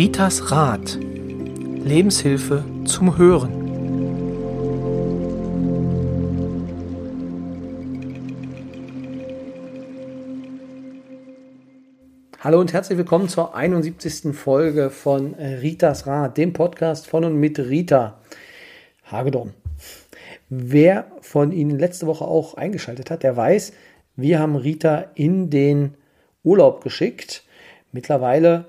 Ritas Rat. Lebenshilfe zum Hören. Hallo und herzlich willkommen zur 71. Folge von Ritas Rat, dem Podcast von und mit Rita Hagedorn. Wer von Ihnen letzte Woche auch eingeschaltet hat, der weiß, wir haben Rita in den Urlaub geschickt. Mittlerweile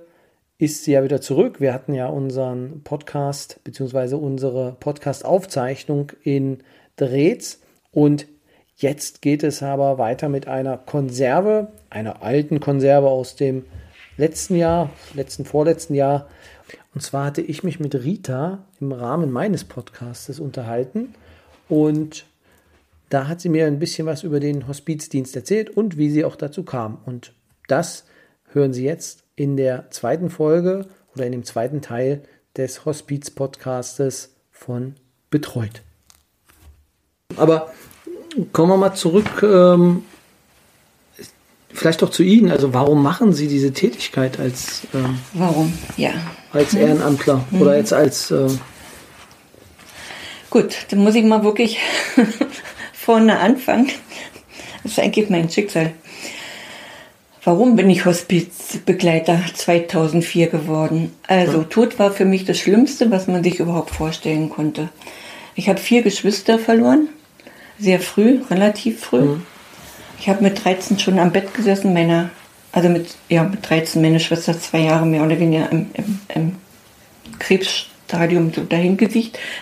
ist sie ja wieder zurück. Wir hatten ja unseren Podcast bzw. unsere Podcast-Aufzeichnung in Drehz und jetzt geht es aber weiter mit einer Konserve, einer alten Konserve aus dem letzten Jahr, letzten, vorletzten Jahr. Und zwar hatte ich mich mit Rita im Rahmen meines Podcastes unterhalten und da hat sie mir ein bisschen was über den Hospizdienst erzählt und wie sie auch dazu kam. Und das hören Sie jetzt in der zweiten Folge oder in dem zweiten Teil des Hospiz-Podcastes von Betreut. Aber kommen wir mal zurück, ähm, vielleicht doch zu Ihnen. Also warum machen Sie diese Tätigkeit als ähm, warum ja als Ehrenamtler mhm. oder jetzt als äh, gut, dann muss ich mal wirklich vorne anfangen. Das ist eigentlich mein Schicksal. Warum bin ich Hospizbegleiter 2004 geworden? Also, Tod war für mich das Schlimmste, was man sich überhaupt vorstellen konnte. Ich habe vier Geschwister verloren, sehr früh, relativ früh. Mhm. Ich habe mit 13 schon am Bett gesessen, meiner, also mit, ja, mit 13, meine Schwester zwei Jahre mehr oder weniger im, im, im Krebsstadium so dahin.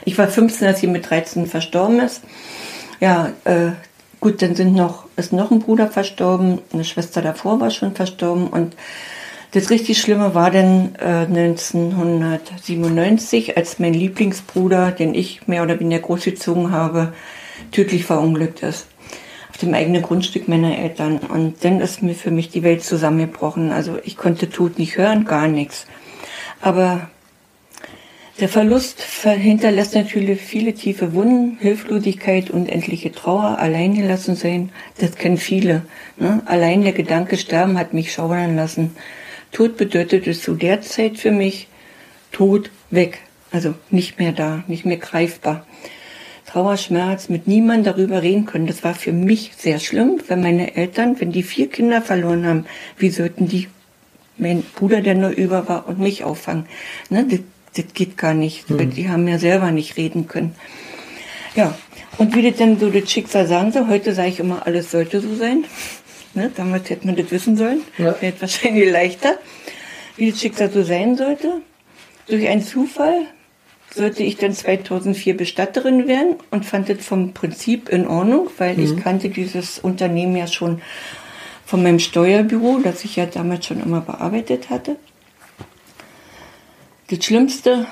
Ich war 15, als sie mit 13 verstorben ist. Ja, äh, Gut, dann sind noch, ist noch ein Bruder verstorben, eine Schwester davor war schon verstorben und das richtig Schlimme war dann äh, 1997, als mein Lieblingsbruder, den ich mehr oder weniger großgezogen habe, tödlich verunglückt ist. Auf dem eigenen Grundstück meiner Eltern. Und dann ist mir für mich die Welt zusammengebrochen. Also ich konnte Tod nicht hören, gar nichts. Aber der Verlust hinterlässt natürlich viele tiefe Wunden, Hilflosigkeit, unendliche Trauer, alleingelassen sein. Das kennen viele. Ne? Allein der Gedanke sterben hat mich schaudern lassen. Tod bedeutete zu der Zeit für mich Tod weg. Also nicht mehr da, nicht mehr greifbar. Trauer, Schmerz, mit niemandem darüber reden können. Das war für mich sehr schlimm, wenn meine Eltern, wenn die vier Kinder verloren haben, wie sollten die mein Bruder, der nur über war, und mich auffangen? Ne? Das geht gar nicht. Mhm. Die haben ja selber nicht reden können. Ja, und wie das denn so das Schicksal sagen soll, heute sage ich immer, alles sollte so sein. Ne, damals hätte man das wissen sollen. Ja. Wäre wahrscheinlich leichter. Wie das Schicksal so sein sollte. Durch einen Zufall sollte ich dann 2004 Bestatterin werden und fand das vom Prinzip in Ordnung, weil mhm. ich kannte dieses Unternehmen ja schon von meinem Steuerbüro, das ich ja damals schon immer bearbeitet hatte. Das schlimmste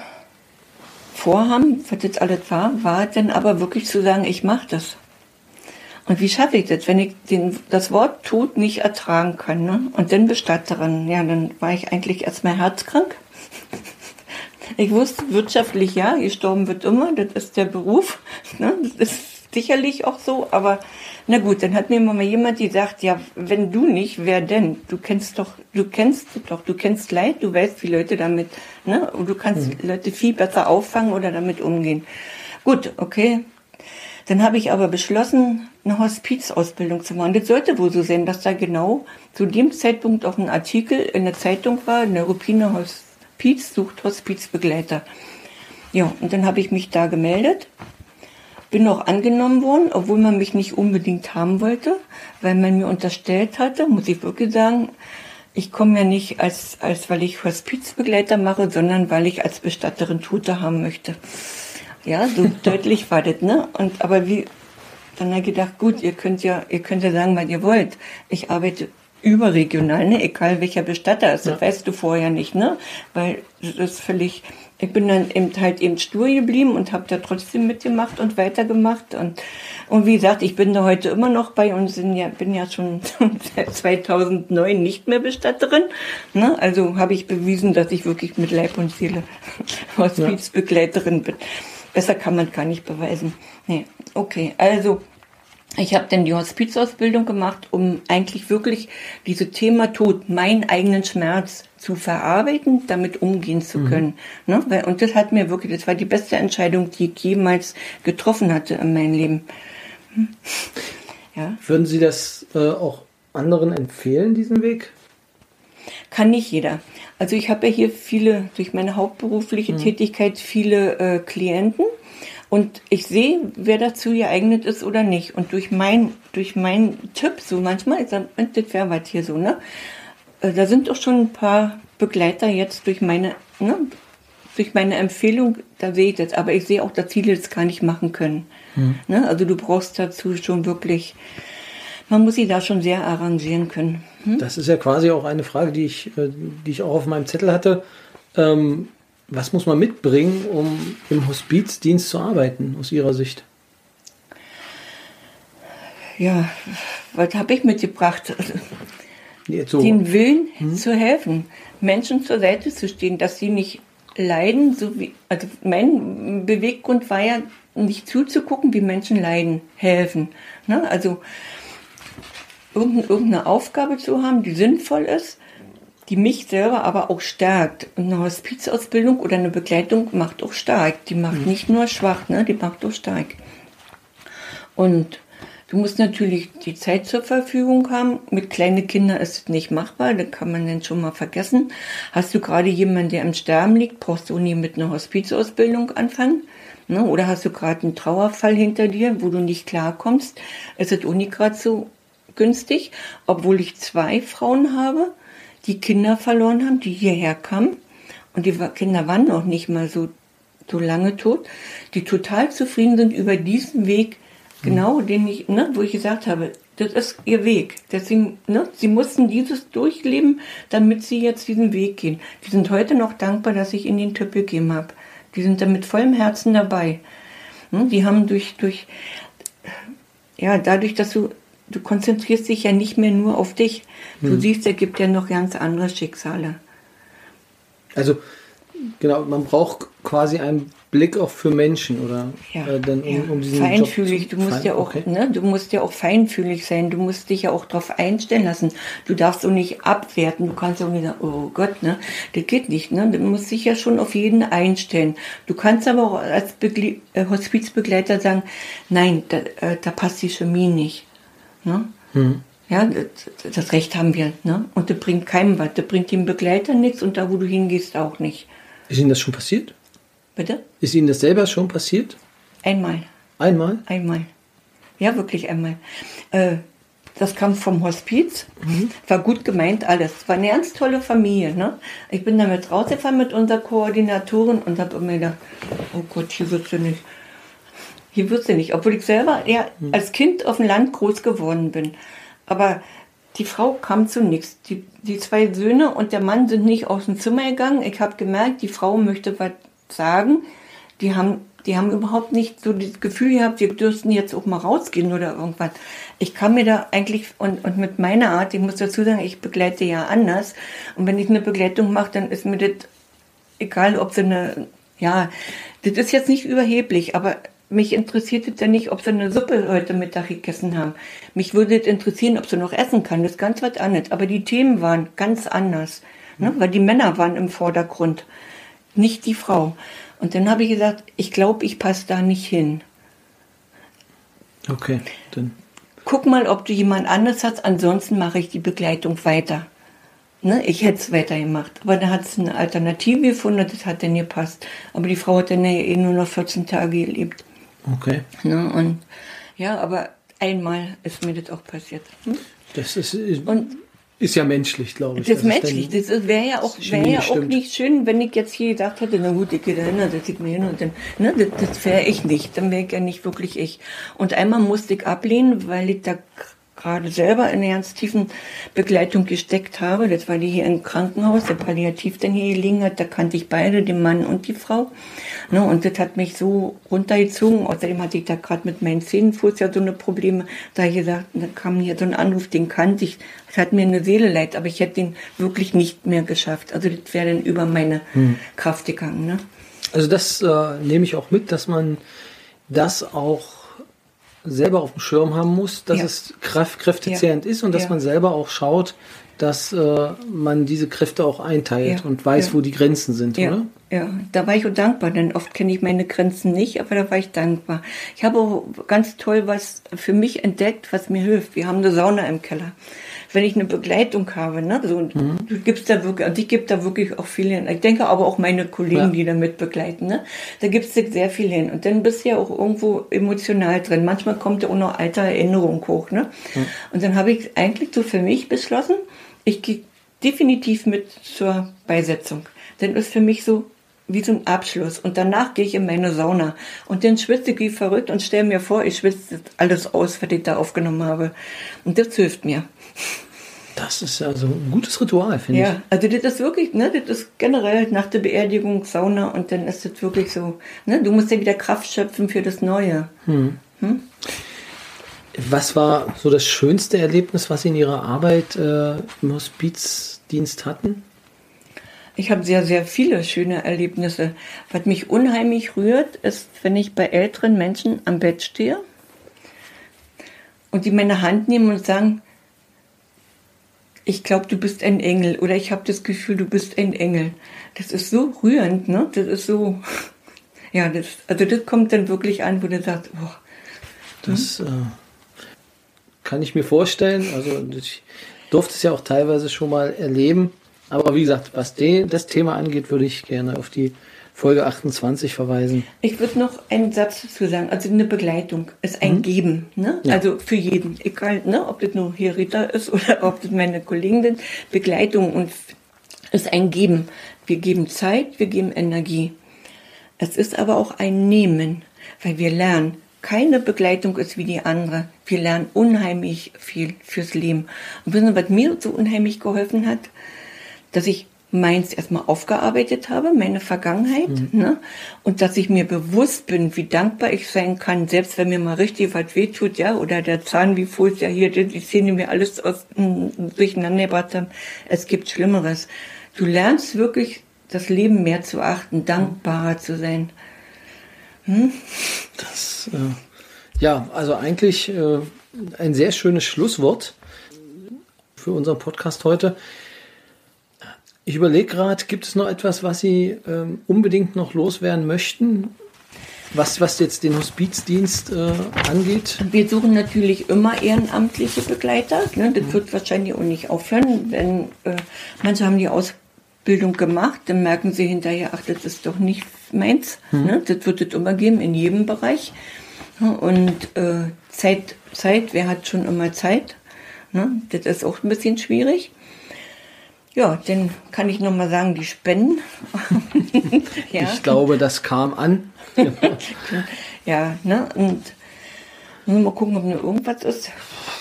Vorhaben, was jetzt alles war, war dann aber wirklich zu sagen, ich mache das. Und wie schaffe ich das, wenn ich den, das Wort Tod nicht ertragen kann? Ne? Und dann Bestatterin. Ja, dann war ich eigentlich erstmal herzkrank. Ich wusste wirtschaftlich, ja, gestorben wird immer, das ist der Beruf. Ne? Das ist sicherlich auch so, aber na gut, dann hat mir mal jemand gesagt, ja, wenn du nicht, wer denn? Du kennst doch, du kennst doch, du kennst Leid, du weißt, wie Leute damit, ne? Und du kannst mhm. Leute viel besser auffangen oder damit umgehen. Gut, okay. Dann habe ich aber beschlossen, eine Hospizausbildung zu machen. Das sollte wohl so sein, dass da genau zu dem Zeitpunkt auch ein Artikel in der Zeitung war, Neuropine Hospiz sucht Hospizbegleiter. Ja, und dann habe ich mich da gemeldet bin auch angenommen worden, obwohl man mich nicht unbedingt haben wollte, weil man mir unterstellt hatte, muss ich wirklich sagen, ich komme ja nicht als, als weil ich Hospizbegleiter mache, sondern weil ich als Bestatterin Tote haben möchte. Ja, so deutlich war das, ne? Und aber wie, dann habe ich gedacht, gut, ihr könnt ja, ihr könnt ja sagen, was ihr wollt. Ich arbeite überregional, ne? Egal welcher Bestatter ist, das weißt du vorher nicht, ne? Weil das ist völlig, ich bin dann eben halt eben stur geblieben und habe da trotzdem mitgemacht und weitergemacht und und wie gesagt, ich bin da heute immer noch bei und sind ja, bin ja schon seit 2009 nicht mehr Bestatterin. Ne? Also habe ich bewiesen, dass ich wirklich mit Leib und Seele Hospizbegleiterin bin. Besser kann man gar nicht beweisen. Nee, okay, also Ich habe dann die Hospizausbildung gemacht, um eigentlich wirklich dieses Thema Tod, meinen eigenen Schmerz zu verarbeiten, damit umgehen zu können. Mhm. Ne? Und das hat mir wirklich, das war die beste Entscheidung, die ich jemals getroffen hatte in meinem Leben. Hm. Ja. Würden Sie das äh, auch anderen empfehlen, diesen Weg? Kann nicht jeder. Also ich habe ja hier viele, durch meine hauptberufliche mhm. Tätigkeit, viele äh, Klienten und ich sehe, wer dazu geeignet ist oder nicht. Und durch mein, durch meinen Tipp, so manchmal, das wäre was hier so, ne? Äh, da sind auch schon ein paar Begleiter jetzt durch meine, ne? durch meine Empfehlung, da sehe ich das. Aber ich sehe auch, dass viele das gar nicht machen können. Mhm. Ne? Also du brauchst dazu schon wirklich, man muss sich da schon sehr arrangieren können. Hm? Das ist ja quasi auch eine Frage, die ich, äh, die ich auch auf meinem Zettel hatte. Ähm, was muss man mitbringen, um im Hospizdienst zu arbeiten, aus Ihrer Sicht? Ja, was habe ich mitgebracht? So. Den Willen hm? zu helfen, Menschen zur Seite zu stehen, dass sie nicht leiden, so wie, also mein Beweggrund war ja, nicht zuzugucken, wie Menschen leiden, helfen. Ne? Also irgendeine Aufgabe zu haben, die sinnvoll ist, die mich selber aber auch stärkt. Eine Hospizausbildung oder eine Begleitung macht auch stark. Die macht mhm. nicht nur schwach, ne? die macht auch stark. Und du musst natürlich die Zeit zur Verfügung haben. Mit kleinen Kindern ist es nicht machbar, da kann man dann schon mal vergessen. Hast du gerade jemanden, der im Sterben liegt, brauchst du nie mit einer Hospizausbildung anfangen. Ne? Oder hast du gerade einen Trauerfall hinter dir, wo du nicht klarkommst, ist es auch nicht gerade so günstig, obwohl ich zwei Frauen habe, die Kinder verloren haben, die hierher kamen. Und die Kinder waren noch nicht mal so, so lange tot, die total zufrieden sind über diesen Weg, genau mhm. den ich, ne, wo ich gesagt habe, das ist ihr Weg. Deswegen, ne, sie mussten dieses durchleben, damit sie jetzt diesen Weg gehen. Die sind heute noch dankbar, dass ich ihnen den Tipp gegeben habe. Die sind da mit vollem Herzen dabei. Ne, die haben durch, durch, ja, dadurch, dass du du konzentrierst dich ja nicht mehr nur auf dich. Du hm. siehst, er gibt ja noch ganz andere Schicksale. Also, genau, man braucht quasi einen Blick auch für Menschen, oder? Ja, äh, dann, um, ja. um feinfühlig. du musst fein, ja auch, okay. ne, du musst ja auch feinfühlig sein. Du musst dich ja auch darauf einstellen lassen. Du darfst auch nicht abwerten. Du kannst auch nicht sagen, oh Gott, ne, das geht nicht, ne. Du musst dich ja schon auf jeden einstellen. Du kannst aber auch als Begle äh, Hospizbegleiter sagen, nein, da, äh, da passt die Chemie nicht. Ne? Hm. Ja, das, Recht haben wir. Ne? Und das bringt keinem was. Das bringt dem Begleiter nichts und da, wo du hingehst, auch nicht. Ist Ihnen das schon passiert? Bitte? Ist Ihnen das selber schon passiert? Einmal. Einmal? Einmal. Ja, wirklich einmal. Äh, das kam vom Hospiz. Mhm. War gut gemeint alles. War eine ganz tolle Familie. Ne? Ich bin damit rausgefahren mit unserer Koordinatorin und habe mir gedacht, oh Gott, hier wird sie nicht. Hier wird sie nicht, obwohl ich selber ja hm. als Kind auf dem Land groß geworden bin. Aber die Frau kam zu nichts. Die, die zwei Söhne und der Mann sind nicht aus dem Zimmer gegangen. Ich habe gemerkt, die Frau möchte was sagen. Die haben, die haben überhaupt nicht so das Gefühl gehabt, wir dürften jetzt auch mal rausgehen oder irgendwas. Ich kann mir da eigentlich, und, und mit meiner Art, ich muss dazu sagen, ich begleite ja anders. Und wenn ich eine Begleitung mache, dann ist mir das egal, ob sie eine, ja, das ist jetzt nicht überheblich, aber mich interessiert es ja nicht, ob sie eine Suppe heute Mittag gegessen haben. Mich würde es interessieren, ob sie noch essen kann. Das ist ganz was anderes. Aber die Themen waren ganz anders. Ne? Weil die Männer waren im Vordergrund, nicht die Frau. Und dann habe ich gesagt, ich glaube, ich passe da nicht hin. Okay, dann. Guck mal, ob du jemand anderes hast, ansonsten mache ich die Begleitung weiter. Ne, ich hätte es weitergemacht. Aber da hat es eine Alternative gefunden, das hat dann gepasst. Aber die Frau hat dann ja eh nur noch 14 Tage gelebt. Okay. Ne, und ja, aber einmal ist mir das auch passiert. Hm? Das ist, und, ist ja menschlich, glaube ich. Das ist menschlich. Das wäre ja, auch, wär ja auch nicht schön, wenn ich jetzt hier gedacht hätte, na gut, ich gehe da hin, das sieht mir hin und dann, ne, das, das wäre ich nicht. Dann wäre ich ja nicht wirklich ich. Und einmal musste ich ablehnen, weil ich da gerade selber in einer ganz tiefen Begleitung gesteckt habe. Das war die hier im Krankenhaus, der Palliativ dann hier gelegen hat. Da kannte ich beide, den Mann und die Frau. Ne, und das hat mich so runtergezogen. Außerdem hatte ich da gerade mit meinen Zähnenfuß ja so eine Probleme. Da ich gesagt, da kam hier so ein Anruf, den kannte ich. Das hat mir eine Seele leid, aber ich hätte den wirklich nicht mehr geschafft. Also das wäre dann über meine hm. Kraft gegangen. Ne? Also das äh, nehme ich auch mit, dass man das auch selber auf dem Schirm haben muss, dass Ja. es kraft, kräftezehrend ist und dass Ja. man selber auch schaut, dass äh, man diese Kräfte auch einteilt Ja. und weiß, Ja. wo die Grenzen sind, Ja, oder? ja, da war ich auch dankbar, denn oft kenne ich meine Grenzen nicht, aber da war ich dankbar. Ich habe auch ganz toll was für mich entdeckt, was mir hilft. Wir haben eine Sauna im Keller. Wenn ich eine Begleitung habe, ne, so, und Mhm. du gibst da wirklich, und ich gebe da wirklich auch viel hin. Ich denke aber auch meine Kollegen, Ja. die da mit begleiten, ne, da gibst du sehr viel hin. Und dann bist du ja auch irgendwo emotional drin. Manchmal kommt ja auch noch alte Erinnerung hoch, ne. Und dann habe ich eigentlich so für mich beschlossen, ich gehe definitiv mit zur Beisetzung. Dann ist für mich so wie so ein Abschluss. Und danach gehe ich in meine Sauna. Und dann schwitze ich wie verrückt und stelle mir vor, ich schwitze alles aus, was ich da aufgenommen habe. Und das hilft mir. Das ist also ein gutes Ritual, finde Ja, also das ist wirklich, ne, das ist generell nach der Beerdigung Sauna und dann ist das wirklich so, ne, du musst ja wieder Kraft schöpfen für das Neue. ich. Was war so das schönste Erlebnis, was Sie in Ihrer Arbeit äh, im Hospizdienst hatten? Ich habe sehr, sehr viele schöne Erlebnisse. Was mich unheimlich rührt, ist, wenn ich bei älteren Menschen am Bett stehe und die meine Hand nehmen und sagen, ich glaube, du bist ein Engel oder ich habe das Gefühl, du bist ein Engel. Das ist so rührend, ne? Das ist so, ja, das, also das kommt dann wirklich an, wo du sagst, oh, Das äh, kann ich mir vorstellen. Also ich durfte es ja auch teilweise schon mal erleben. Aber wie gesagt, was den, das Thema angeht, würde ich gerne auf die Folge 28 verweisen. Ich würde noch einen Satz dazu sagen. Also eine Begleitung ist ein Geben. Ne? Ja. Also für jeden. Egal, ne? ob das nur hier Rita ist oder ob das meine Kollegen sind. Begleitung und ist ein Geben. Wir geben Zeit, wir geben Energie. Es ist aber auch ein Nehmen, weil wir lernen. Keine Begleitung ist wie die andere. Wir lernen unheimlich viel fürs Leben. Und wissen Sie, was mir so unheimlich geholfen hat? dass ich meins erstmal aufgearbeitet habe, meine Vergangenheit, ne? und dass ich mir bewusst bin, wie dankbar ich sein kann, selbst wenn mir mal richtig was wehtut, ja, oder der Zahn, wie Fuß, ja, hier, die, Zähne mir alles aus, m, durcheinander gebracht haben. Es gibt Schlimmeres. Du lernst wirklich, das Leben mehr zu achten, dankbarer zu sein. Das, äh, ja, also eigentlich äh, ein sehr schönes Schlusswort für unseren Podcast heute. Ich überlege gerade, gibt es noch etwas, was Sie ähm, unbedingt noch loswerden möchten, was, was jetzt den Hospizdienst äh, angeht? Wir suchen natürlich immer ehrenamtliche Begleiter. Ne? Das wird wahrscheinlich auch nicht aufhören. Wenn äh, manche haben die Ausbildung gemacht, dann merken sie hinterher, ach, das ist doch nicht meins. Ne? Das wird es immer geben in jedem Bereich. Und äh, Zeit, Zeit, wer hat schon immer Zeit? Ne? Das ist auch ein bisschen schwierig. Ja, dann kann ich noch mal sagen, die Spenden. ja. Ich glaube, das kam an. Ja, ne? Und wir mal gucken, ob noch irgendwas ist,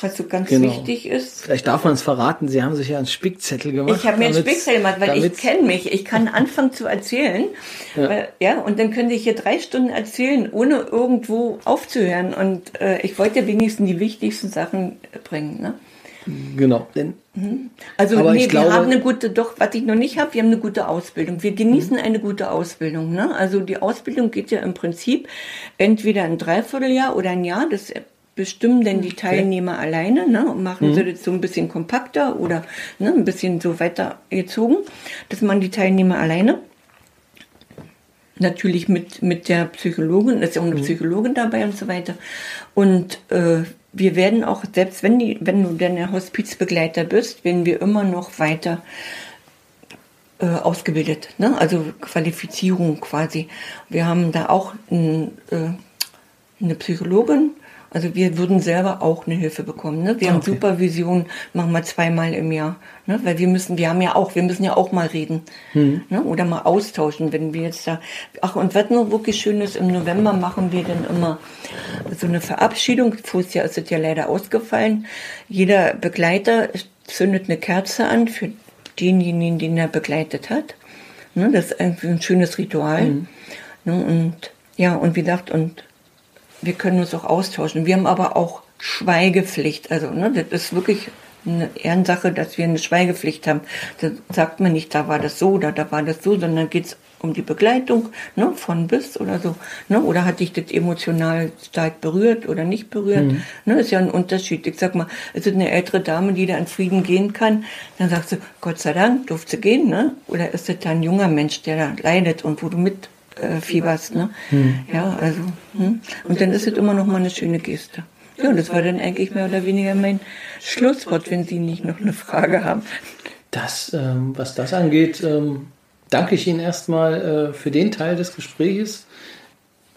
was so ganz Genau. wichtig ist. Vielleicht darf man es verraten, Sie haben sich ja einen Spickzettel gemacht. Ich habe mir einen Spickzettel gemacht, weil ich kenne mich. Ich kann anfangen zu erzählen. Ja. Weil, ja, und dann könnte ich hier drei Stunden erzählen, ohne irgendwo aufzuhören. Und äh, ich wollte wenigstens die wichtigsten Sachen bringen. Ne? Genau, denn Also Aber nee, ich glaube- wir haben eine gute, doch, was ich noch nicht habe, wir haben eine gute Ausbildung. Wir genießen eine gute Ausbildung. Ne? Also die Ausbildung geht ja im Prinzip entweder ein Dreivierteljahr oder ein Jahr. Das bestimmen denn die Teilnehmer alleine ne? und machen sie das so ein bisschen kompakter oder ne, ein bisschen so weiter gezogen. Das machen die Teilnehmer alleine. Natürlich mit, mit der Psychologin, ist ja auch eine Psychologin dabei und so weiter. Und äh, wir werden auch, selbst wenn, die, wenn du denn der Hospizbegleiter bist, werden wir immer noch weiter äh, ausgebildet. Ne? Also Qualifizierung quasi. Wir haben da auch ein, äh, eine Psychologin. Also wir würden selber auch eine Hilfe bekommen. Ne? Wir haben Okay. Supervision, machen wir zweimal im Jahr. Ne? Weil wir müssen, wir haben ja auch, wir müssen ja auch mal reden. Ne? Oder mal austauschen, wenn wir jetzt da. Ach, und was nur wirklich schön ist, im November machen wir dann immer so eine Verabschiedung. Vorher Jahr ist es ja leider ausgefallen. Jeder Begleiter zündet eine Kerze an für denjenigen, den er begleitet hat. Ne? Das ist irgendwie ein schönes Ritual. Ne? Und ja, und wie gesagt, und wir können uns auch austauschen. Wir haben aber auch Schweigepflicht. Also, ne, das ist wirklich eine Ehrensache, dass wir eine Schweigepflicht haben. Da sagt man nicht, da war das so oder da war das so, sondern geht es um die Begleitung, ne, von bis oder so, ne, oder hat dich das emotional stark berührt oder nicht berührt, mhm. ne, ist ja ein Unterschied. Ich sag mal, es ist eine ältere Dame, die da in Frieden gehen kann, dann sagst du, Gott sei Dank, durfte sie gehen, ne, oder ist das da ein junger Mensch, der da leidet und wo du mit äh, fieberst, ne, mhm. ja, also, hm? und dann ist es immer noch mal eine schöne Geste. Ja, das war dann eigentlich mehr oder weniger mein Schlusswort, wenn Sie nicht noch eine Frage haben. Das, ähm, was das angeht, ähm, danke ich Ihnen erstmal äh, für den Teil des Gesprächs.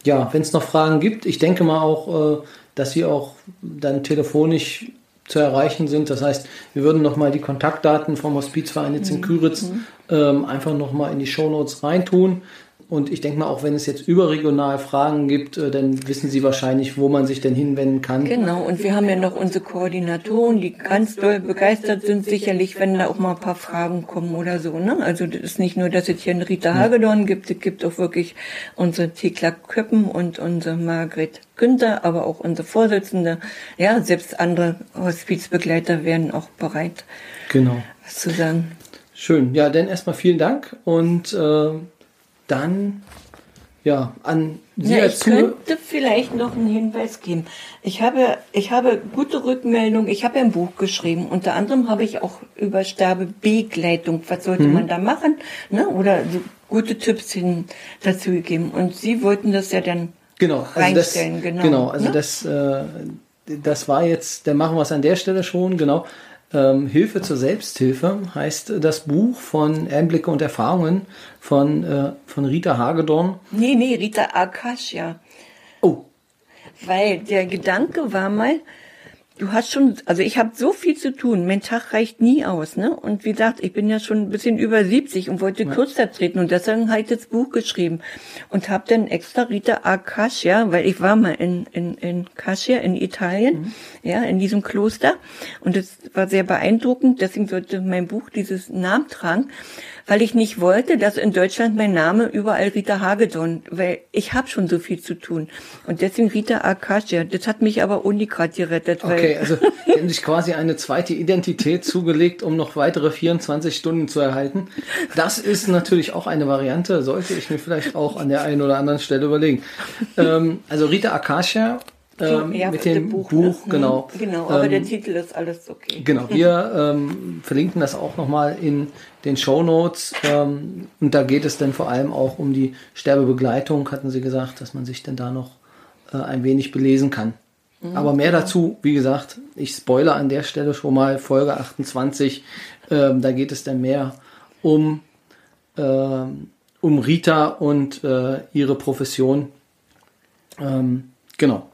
Ja, wenn es noch Fragen gibt, ich denke mal auch, äh, dass Sie auch dann telefonisch zu erreichen sind. Das heißt, wir würden nochmal die Kontaktdaten vom Hospizverein jetzt in mhm. Küritz mhm. ähm, einfach nochmal in die Shownotes reintun. Und ich denke mal, auch wenn es jetzt überregional Fragen gibt, äh, dann wissen Sie wahrscheinlich, wo man sich denn hinwenden kann. Genau, und wir haben ja noch unsere Koordinatoren, die ganz doll begeistert sind, sicherlich, wenn da auch mal ein paar Fragen kommen oder so. Ne? Also das ist nicht nur, dass es hier eine Rita Hagedorn gibt, es gibt auch wirklich unsere Thekla Köppen und unsere Margret Günther, aber auch unsere Vorsitzende. Ja, selbst andere Hospizbegleiter wären auch bereit, genau. was zu sagen. Schön. Ja, dann erstmal vielen Dank und äh dann ja, an Sie ja, ich könnte vielleicht noch einen Hinweis geben. Ich habe, ich habe gute Rückmeldung. Ich habe ein Buch geschrieben. Unter anderem habe ich auch über Sterbebegleitung. Was sollte mhm. man da machen? Ne? Oder so gute Tipps hin dazu gegeben. Und Sie wollten das ja dann genau, also reinstellen. Das, genau, genau. Also ne? das, äh, das war jetzt, dann machen wir es an der Stelle schon. Genau. Ähm, Hilfe zur Selbsthilfe heißt das Buch von Einblicke und Erfahrungen von, äh, von Rita Hagedorn. Nee, nee, Rita Akasha. Oh. Weil der Gedanke war mal, du hast schon, also ich habe so viel zu tun, mein Tag reicht nie aus, ne? Und wie gesagt, ich bin ja schon ein bisschen über 70 und wollte ja. kürzer treten und deswegen habe ich das Buch geschrieben und habe dann extra Rita Akasha, weil ich war mal in in in Cascia in Italien, mhm. ja, in diesem Kloster und es war sehr beeindruckend, deswegen sollte mein Buch dieses Namen tragen weil ich nicht wollte, dass in Deutschland mein Name überall Rita Hagedorn, weil ich habe schon so viel zu tun. Und deswegen Rita Akasha. Das hat mich aber Unikat gerettet. Okay, also die haben sich quasi eine zweite Identität zugelegt, um noch weitere 24 Stunden zu erhalten. Das ist natürlich auch eine Variante, sollte ich mir vielleicht auch an der einen oder anderen Stelle überlegen. Ähm, also Rita Akasha ähm, ja, mit dem Buch, Buch ne? genau. Genau, aber ähm, der Titel ist alles okay. Genau, wir ähm, verlinken das auch nochmal in den Show Notes. Ähm, und da geht es dann vor allem auch um die Sterbebegleitung, hatten sie gesagt, dass man sich dann da noch äh, ein wenig belesen kann. Mhm. Aber mehr dazu, wie gesagt, ich spoilere an der Stelle schon mal Folge 28. Ähm, da geht es dann mehr um, ähm, um Rita und äh, ihre Profession. Ähm, genau.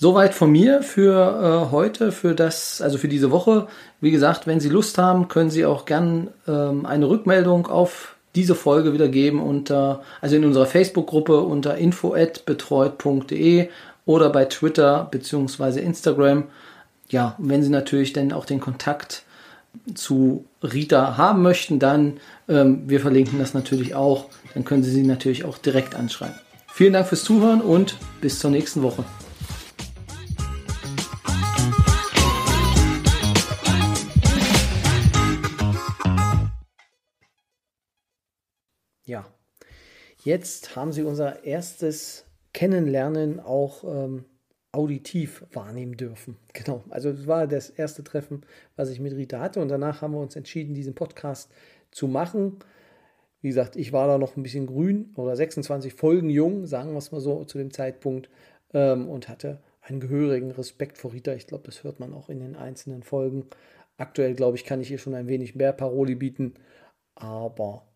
Soweit von mir für äh, heute, für das, also für diese Woche. Wie gesagt, wenn Sie Lust haben, können Sie auch gern ähm, eine Rückmeldung auf diese Folge wieder geben unter, also in unserer Facebook-Gruppe unter info@betreut.de oder bei Twitter bzw. Instagram. Ja, wenn Sie natürlich dann auch den Kontakt zu Rita haben möchten, dann ähm, wir verlinken das natürlich auch. Dann können Sie sie natürlich auch direkt anschreiben. Vielen Dank fürs Zuhören und bis zur nächsten Woche. Ja, jetzt haben Sie unser erstes Kennenlernen auch ähm, auditiv wahrnehmen dürfen. Genau, also das war das erste Treffen, was ich mit Rita hatte und danach haben wir uns entschieden, diesen Podcast zu machen. Wie gesagt, ich war da noch ein bisschen grün oder 26 Folgen jung, sagen wir es mal so, zu dem Zeitpunkt ähm, und hatte einen gehörigen Respekt vor Rita. Ich glaube, das hört man auch in den einzelnen Folgen. Aktuell, glaube ich, kann ich ihr schon ein wenig mehr Paroli bieten, aber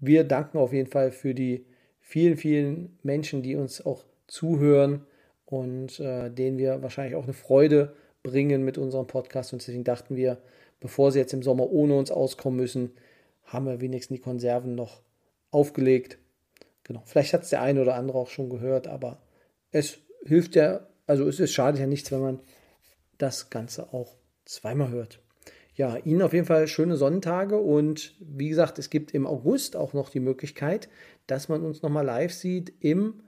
wir danken auf jeden Fall für die vielen, vielen Menschen, die uns auch zuhören und äh, denen wir wahrscheinlich auch eine Freude bringen mit unserem Podcast. Und deswegen dachten wir, bevor sie jetzt im Sommer ohne uns auskommen müssen, haben wir wenigstens die Konserven noch aufgelegt. Genau, vielleicht hat es der eine oder andere auch schon gehört, aber es hilft ja, also es ist schadet ja nichts, wenn man das Ganze auch zweimal hört ja, Ihnen auf jeden Fall schöne Sonnentage und wie gesagt, es gibt im August auch noch die Möglichkeit, dass man uns nochmal live sieht im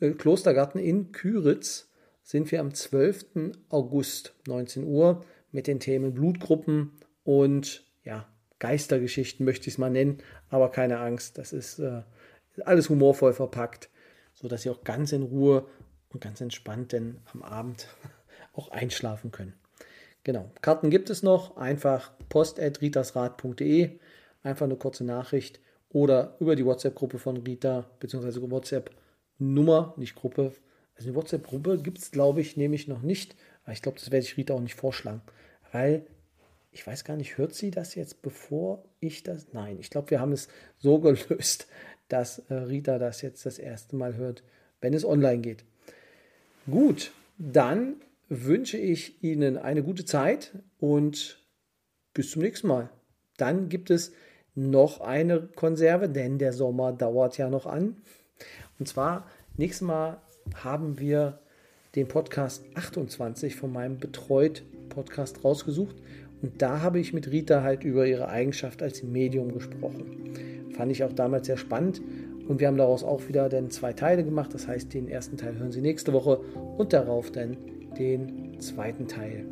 äh, Klostergarten in Küritz. Sind wir am 12. August, 19 Uhr, mit den Themen Blutgruppen und ja, Geistergeschichten möchte ich es mal nennen, aber keine Angst, das ist äh, alles humorvoll verpackt, sodass Sie auch ganz in Ruhe und ganz entspannt denn am Abend auch einschlafen können. Genau, Karten gibt es noch, einfach post.ritasrad.de, einfach eine kurze Nachricht oder über die WhatsApp-Gruppe von Rita, beziehungsweise WhatsApp-Nummer, nicht Gruppe. Also eine WhatsApp-Gruppe gibt es, glaube ich, nämlich noch nicht. Aber ich glaube, das werde ich Rita auch nicht vorschlagen, weil ich weiß gar nicht, hört sie das jetzt, bevor ich das? Nein, ich glaube, wir haben es so gelöst, dass äh, Rita das jetzt das erste Mal hört, wenn es online geht. Gut, dann wünsche ich Ihnen eine gute Zeit und bis zum nächsten Mal. Dann gibt es noch eine Konserve, denn der Sommer dauert ja noch an. Und zwar, nächstes Mal haben wir den Podcast 28 von meinem Betreut Podcast rausgesucht. Und da habe ich mit Rita halt über ihre Eigenschaft als Medium gesprochen. Fand ich auch damals sehr spannend. Und wir haben daraus auch wieder dann zwei Teile gemacht. Das heißt, den ersten Teil hören Sie nächste Woche und darauf dann den zweiten Teil.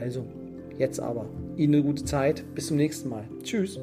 Also, jetzt aber. Ihnen eine gute Zeit. Bis zum nächsten Mal. Tschüss.